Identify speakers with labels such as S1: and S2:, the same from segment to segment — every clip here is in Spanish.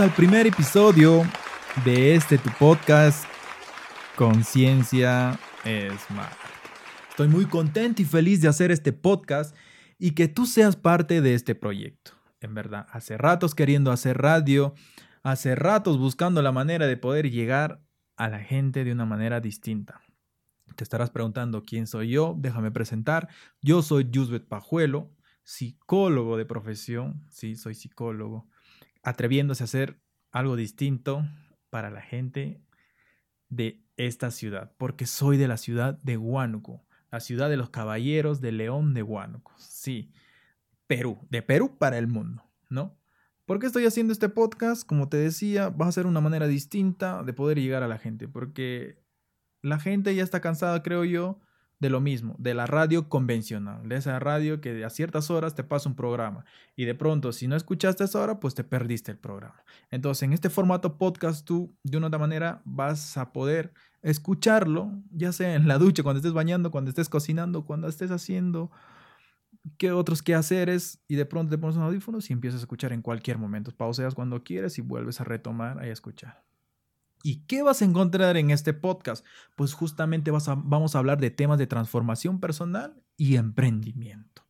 S1: al primer episodio de este tu podcast Conciencia Smart. Estoy muy contento y feliz de hacer este podcast y que tú seas parte de este proyecto. En verdad, hace ratos queriendo hacer radio, hace ratos buscando la manera de poder llegar a la gente de una manera distinta. Te estarás preguntando quién soy yo, déjame presentar. Yo soy Yusbet Pajuelo, psicólogo de profesión, sí, soy psicólogo, atreviéndose a hacer algo distinto para la gente de esta ciudad, porque soy de la ciudad de Huánuco, la ciudad de los caballeros de León de Huánuco, sí, Perú, de Perú para el mundo, ¿no? ¿Por qué estoy haciendo este podcast? Como te decía, va a ser una manera distinta de poder llegar a la gente, porque la gente ya está cansada, creo yo, de lo mismo, de la radio convencional, de esa radio que a ciertas horas te pasa un programa y de pronto si no escuchaste esa hora, pues te perdiste el programa. Entonces, en este formato podcast tú de una otra manera vas a poder escucharlo, ya sea en la ducha, cuando estés bañando, cuando estés cocinando, cuando estés haciendo qué otros quehaceres y de pronto te pones un audífonos y empiezas a escuchar en cualquier momento. Pauseas cuando quieres y vuelves a retomar a escuchar. ¿Y qué vas a encontrar en este podcast? Pues justamente vamos a hablar de temas de transformación personal y emprendimiento.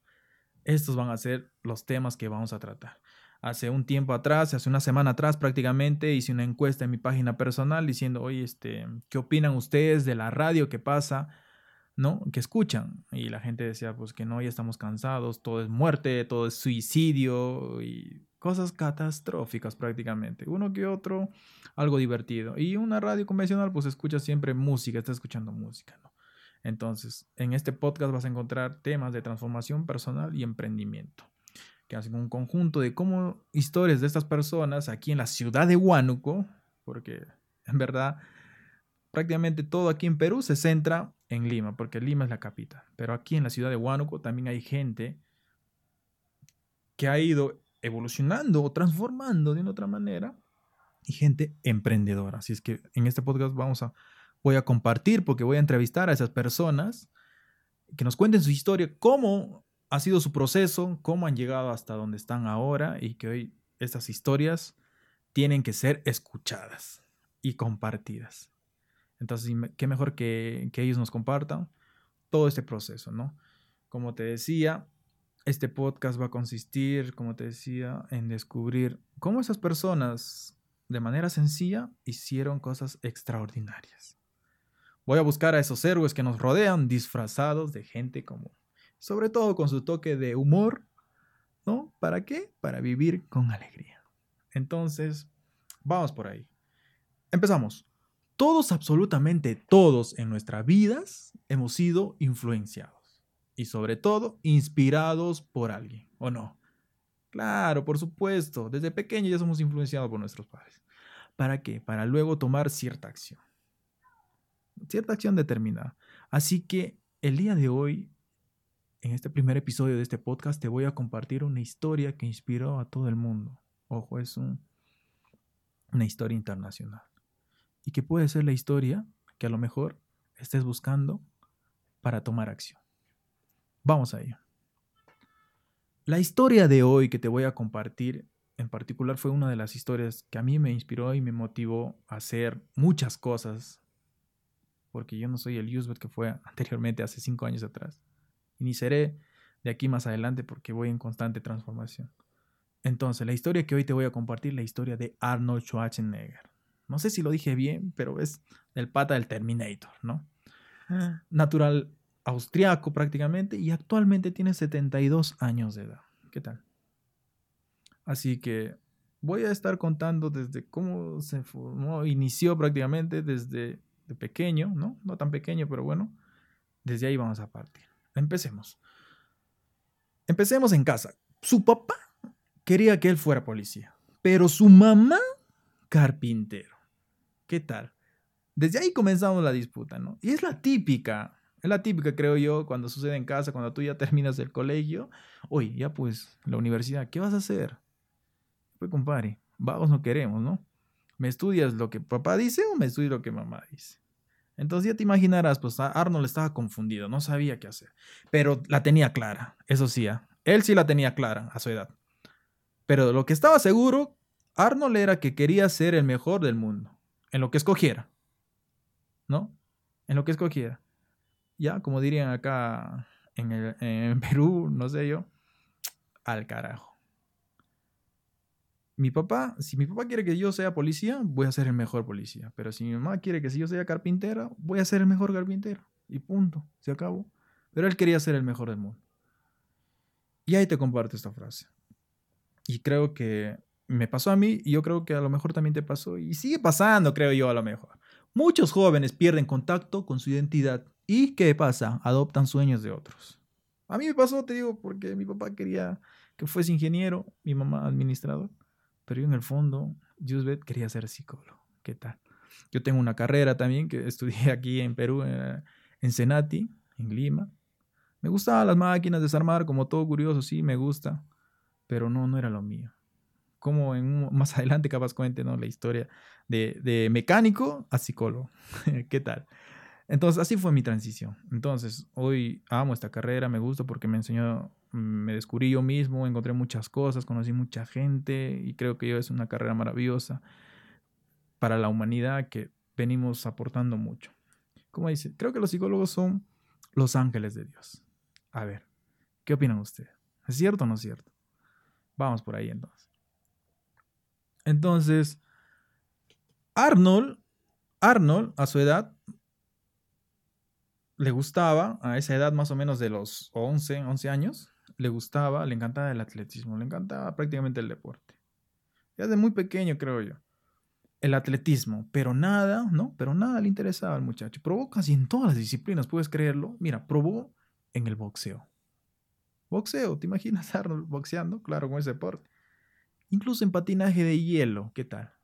S1: Estos van a ser los temas que vamos a tratar. Hace un tiempo atrás, hace una semana atrás prácticamente, hice una encuesta en mi página personal diciendo, oye, este, ¿qué opinan ustedes de la radio que pasa? ¿No? Que escuchan. Y la gente decía, pues que no, ya estamos cansados, todo es muerte, todo es suicidio y cosas catastróficas prácticamente. Uno que otro, algo divertido. Y una radio convencional, pues escucha siempre música, está escuchando música, ¿no? Entonces, en este podcast vas a encontrar temas de transformación personal y emprendimiento, que hacen un conjunto de cómo historias de estas personas aquí en la ciudad de Huánuco, porque en verdad prácticamente todo aquí en Perú se centra en Lima, porque Lima es la capital. Pero aquí en la ciudad de Huánuco también hay gente que ha ido evolucionando o transformando de una otra manera y gente emprendedora. Así es que en este podcast vamos a, voy a compartir porque voy a entrevistar a esas personas que nos cuenten su historia, cómo ha sido su proceso, cómo han llegado hasta donde están ahora y que hoy estas historias tienen que ser escuchadas y compartidas. Entonces, qué mejor que, que ellos nos compartan todo este proceso, ¿no? Como te decía, este podcast va a consistir, como te decía, en descubrir cómo esas personas, de manera sencilla, hicieron cosas extraordinarias. Voy a buscar a esos héroes que nos rodean disfrazados de gente común, sobre todo con su toque de humor, ¿no? ¿Para qué? Para vivir con alegría. Entonces, vamos por ahí. Empezamos. Todos, absolutamente todos en nuestras vidas hemos sido influenciados y sobre todo inspirados por alguien, ¿o no? Claro, por supuesto, desde pequeños ya somos influenciados por nuestros padres. ¿Para qué? Para luego tomar cierta acción. Cierta acción determinada. Así que el día de hoy, en este primer episodio de este podcast, te voy a compartir una historia que inspiró a todo el mundo. Ojo, es una historia internacional. Y que puede ser la historia que a lo mejor estés buscando para tomar acción. Vamos a ello. La historia de hoy que te voy a compartir en particular fue una de las historias que a mí me inspiró y me motivó a hacer muchas cosas, porque yo no soy el Yusbet que fue anteriormente hace cinco años atrás, y ni seré de aquí más adelante porque voy en constante transformación. Entonces, la historia que hoy te voy a compartir, la historia de Arnold Schwarzenegger. No sé si lo dije bien, pero es el pata del Terminator, ¿no? Ah. Natural, austriaco prácticamente y actualmente tiene 72 años de edad. ¿Qué tal? Así que voy a estar contando desde cómo se formó, inició prácticamente desde de pequeño, ¿no? No tan pequeño, pero bueno, desde ahí vamos a partir. Empecemos. Empecemos en casa. Su papá quería que él fuera policía, pero su mamá carpintero. ¿Qué tal? Desde ahí comenzamos la disputa, ¿no? Y es la típica es la típica, creo yo, cuando sucede en casa, cuando tú ya terminas el colegio. Oye, ya pues, la universidad, ¿qué vas a hacer? Pues, compadre, vamos, no queremos, ¿no? ¿Me estudias lo que papá dice o me estudias lo que mamá dice? Entonces ya te imaginarás, pues Arnold estaba confundido, no sabía qué hacer. Pero la tenía clara, eso sí, ¿ah? él sí la tenía clara a su edad. Pero lo que estaba seguro, Arnold era que quería ser el mejor del mundo, en lo que escogiera. ¿No? En lo que escogiera. Ya, como dirían acá en, en Perú, no sé yo, al carajo. Mi papá, si mi papá quiere que yo sea policía, voy a ser el mejor policía. Pero si mi mamá quiere que si yo sea carpintero, voy a ser el mejor carpintero. Y punto, se acabó. Pero él quería ser el mejor del mundo. Y ahí te comparto esta frase. Y creo que me pasó a mí y yo creo que a lo mejor también te pasó y sigue pasando, creo yo, a lo mejor. Muchos jóvenes pierden contacto con su identidad y ¿qué pasa? Adoptan sueños de otros. A mí me pasó, te digo, porque mi papá quería que fuese ingeniero, mi mamá administrador, pero yo en el fondo, Yusbet quería ser psicólogo. ¿Qué tal? Yo tengo una carrera también que estudié aquí en Perú, eh, en Senati, en Lima. Me gustaban las máquinas, desarmar, como todo curioso, sí, me gusta, pero no, no era lo mío como en más adelante capaz cuente ¿no? la historia de, de mecánico a psicólogo. ¿Qué tal? Entonces, así fue mi transición. Entonces, hoy amo esta carrera, me gusta porque me enseñó, me descubrí yo mismo, encontré muchas cosas, conocí mucha gente y creo que yo es una carrera maravillosa para la humanidad que venimos aportando mucho. Como dice, creo que los psicólogos son los ángeles de Dios. A ver, ¿qué opinan ustedes? ¿Es cierto o no es cierto? Vamos por ahí entonces. Entonces, Arnold, Arnold, a su edad, le gustaba, a esa edad más o menos de los 11, 11 años, le gustaba, le encantaba el atletismo, le encantaba prácticamente el deporte. Ya de muy pequeño, creo yo. El atletismo, pero nada, ¿no? Pero nada le interesaba al muchacho. Probó casi en todas las disciplinas, puedes creerlo. Mira, probó en el boxeo. Boxeo, ¿te imaginas Arnold boxeando? Claro, con ese deporte. Incluso en patinaje de hielo, ¿qué tal?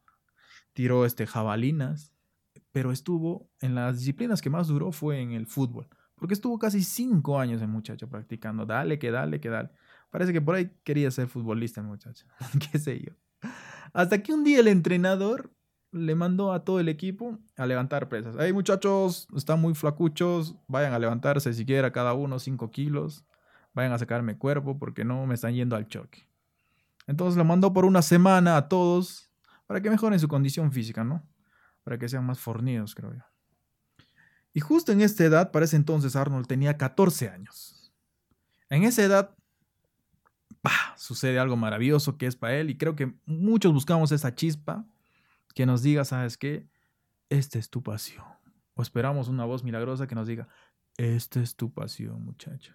S1: Tiró este jabalinas, pero estuvo en las disciplinas que más duró fue en el fútbol, porque estuvo casi cinco años el muchacho practicando, dale, que dale, que dale. Parece que por ahí quería ser futbolista el muchacho, qué sé yo. Hasta que un día el entrenador le mandó a todo el equipo a levantar presas. Hey muchachos, están muy flacuchos, vayan a levantarse siquiera cada uno cinco kilos, vayan a sacarme cuerpo porque no me están yendo al choque. Entonces lo mandó por una semana a todos para que mejoren su condición física, ¿no? Para que sean más fornidos, creo yo. Y justo en esta edad, para ese entonces Arnold tenía 14 años. En esa edad, ¡pah! sucede algo maravilloso que es para él y creo que muchos buscamos esa chispa que nos diga, ¿sabes qué? Esta es tu pasión. O esperamos una voz milagrosa que nos diga, esta es tu pasión, muchacho.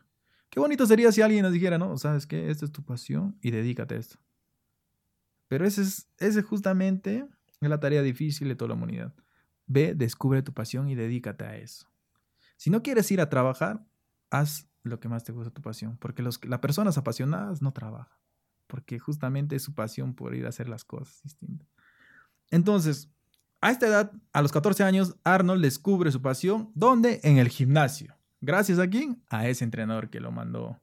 S1: Qué bonito sería si alguien nos dijera, no, sabes qué, esta es tu pasión y dedícate a esto. Pero ese es, ese justamente es la tarea difícil de toda la humanidad. Ve, descubre tu pasión y dedícate a eso. Si no quieres ir a trabajar, haz lo que más te gusta tu pasión, porque los, las personas apasionadas no trabajan, porque justamente es su pasión por ir a hacer las cosas distintas. Entonces, a esta edad, a los 14 años, Arnold descubre su pasión, ¿dónde? En el gimnasio. Gracias a quién? A ese entrenador que lo mandó.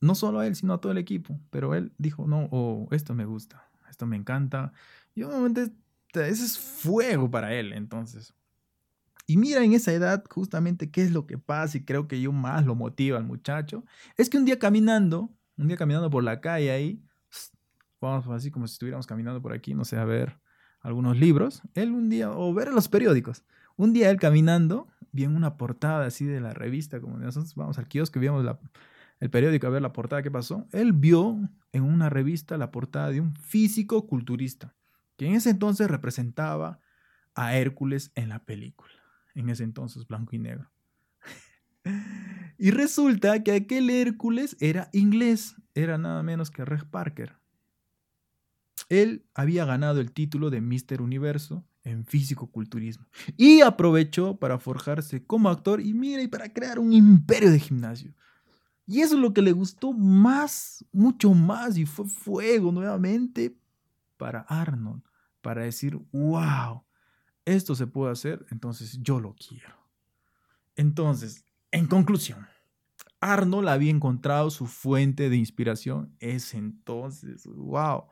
S1: No solo a él, sino a todo el equipo. Pero él dijo, no, oh, esto me gusta, esto me encanta. Y obviamente ese es fuego para él, entonces. Y mira en esa edad justamente qué es lo que pasa y creo que yo más lo motiva al muchacho. Es que un día caminando, un día caminando por la calle ahí, vamos así como si estuviéramos caminando por aquí, no sé, a ver algunos libros, él un día, o ver los periódicos, un día él caminando, vi en una portada así de la revista, como nosotros vamos al kiosco y vimos el periódico a ver la portada, ¿qué pasó? Él vio en una revista la portada de un físico culturista, que en ese entonces representaba a Hércules en la película, en ese entonces blanco y negro. y resulta que aquel Hércules era inglés, era nada menos que Reg Parker. Él había ganado el título de Mister Universo en físico-culturismo. Y aprovechó para forjarse como actor y mira, y para crear un imperio de gimnasio. Y eso es lo que le gustó más, mucho más, y fue fuego nuevamente para Arnold, para decir, wow, esto se puede hacer, entonces yo lo quiero. Entonces, en conclusión, Arnold había encontrado su fuente de inspiración ese entonces, wow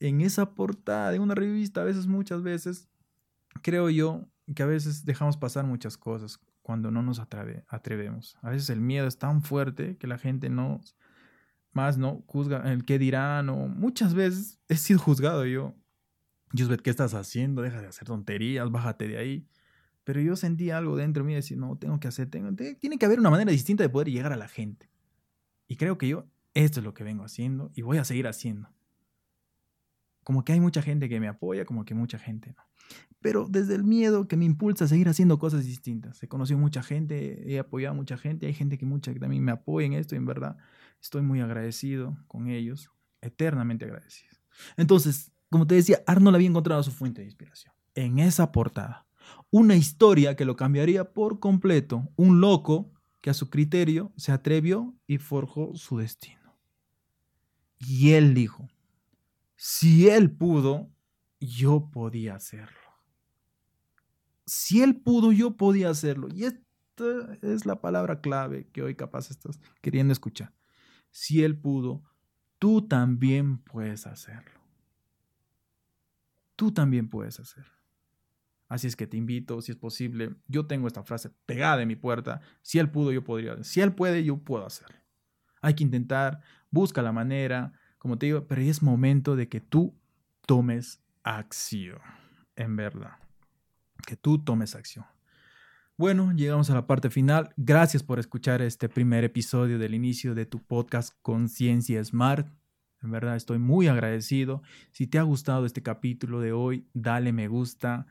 S1: en esa portada de una revista, a veces, muchas veces, creo yo que a veces dejamos pasar muchas cosas cuando no nos atrevemos. A veces el miedo es tan fuerte que la gente no, más, ¿no? Juzga el qué dirán o muchas veces he sido juzgado yo. Josbet, ¿qué estás haciendo? Deja de hacer tonterías, bájate de ahí. Pero yo sentí algo dentro de mí de decir, no, tengo que hacer, tengo, tiene que haber una manera distinta de poder llegar a la gente. Y creo que yo, esto es lo que vengo haciendo y voy a seguir haciendo. Como que hay mucha gente que me apoya, como que mucha gente no. Pero desde el miedo que me impulsa a seguir haciendo cosas distintas. He conocido mucha gente, he apoyado a mucha gente, hay gente que, mucha, que también me apoya en esto y en verdad estoy muy agradecido con ellos, eternamente agradecido. Entonces, como te decía, Arnold había encontrado su fuente de inspiración en esa portada. Una historia que lo cambiaría por completo. Un loco que a su criterio se atrevió y forjó su destino. Y él dijo, si él pudo, yo podía hacerlo. Si él pudo, yo podía hacerlo. Y esta es la palabra clave que hoy capaz estás queriendo escuchar. Si él pudo, tú también puedes hacerlo. Tú también puedes hacerlo. Así es que te invito, si es posible, yo tengo esta frase pegada en mi puerta, si él pudo, yo podría, si él puede, yo puedo hacerlo. Hay que intentar, busca la manera, como te digo, pero es momento de que tú tomes acción, en verdad, que tú tomes acción. Bueno, llegamos a la parte final. Gracias por escuchar este primer episodio del inicio de tu podcast Conciencia Smart. En verdad estoy muy agradecido. Si te ha gustado este capítulo de hoy, dale me gusta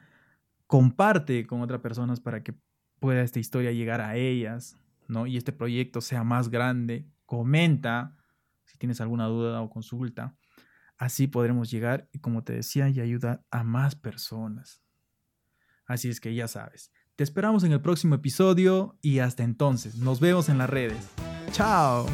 S1: comparte con otras personas para que pueda esta historia llegar a ellas, ¿no? Y este proyecto sea más grande. Comenta si tienes alguna duda o consulta. Así podremos llegar y como te decía, y ayudar a más personas. Así es que ya sabes. Te esperamos en el próximo episodio y hasta entonces, nos vemos en las redes. Chao.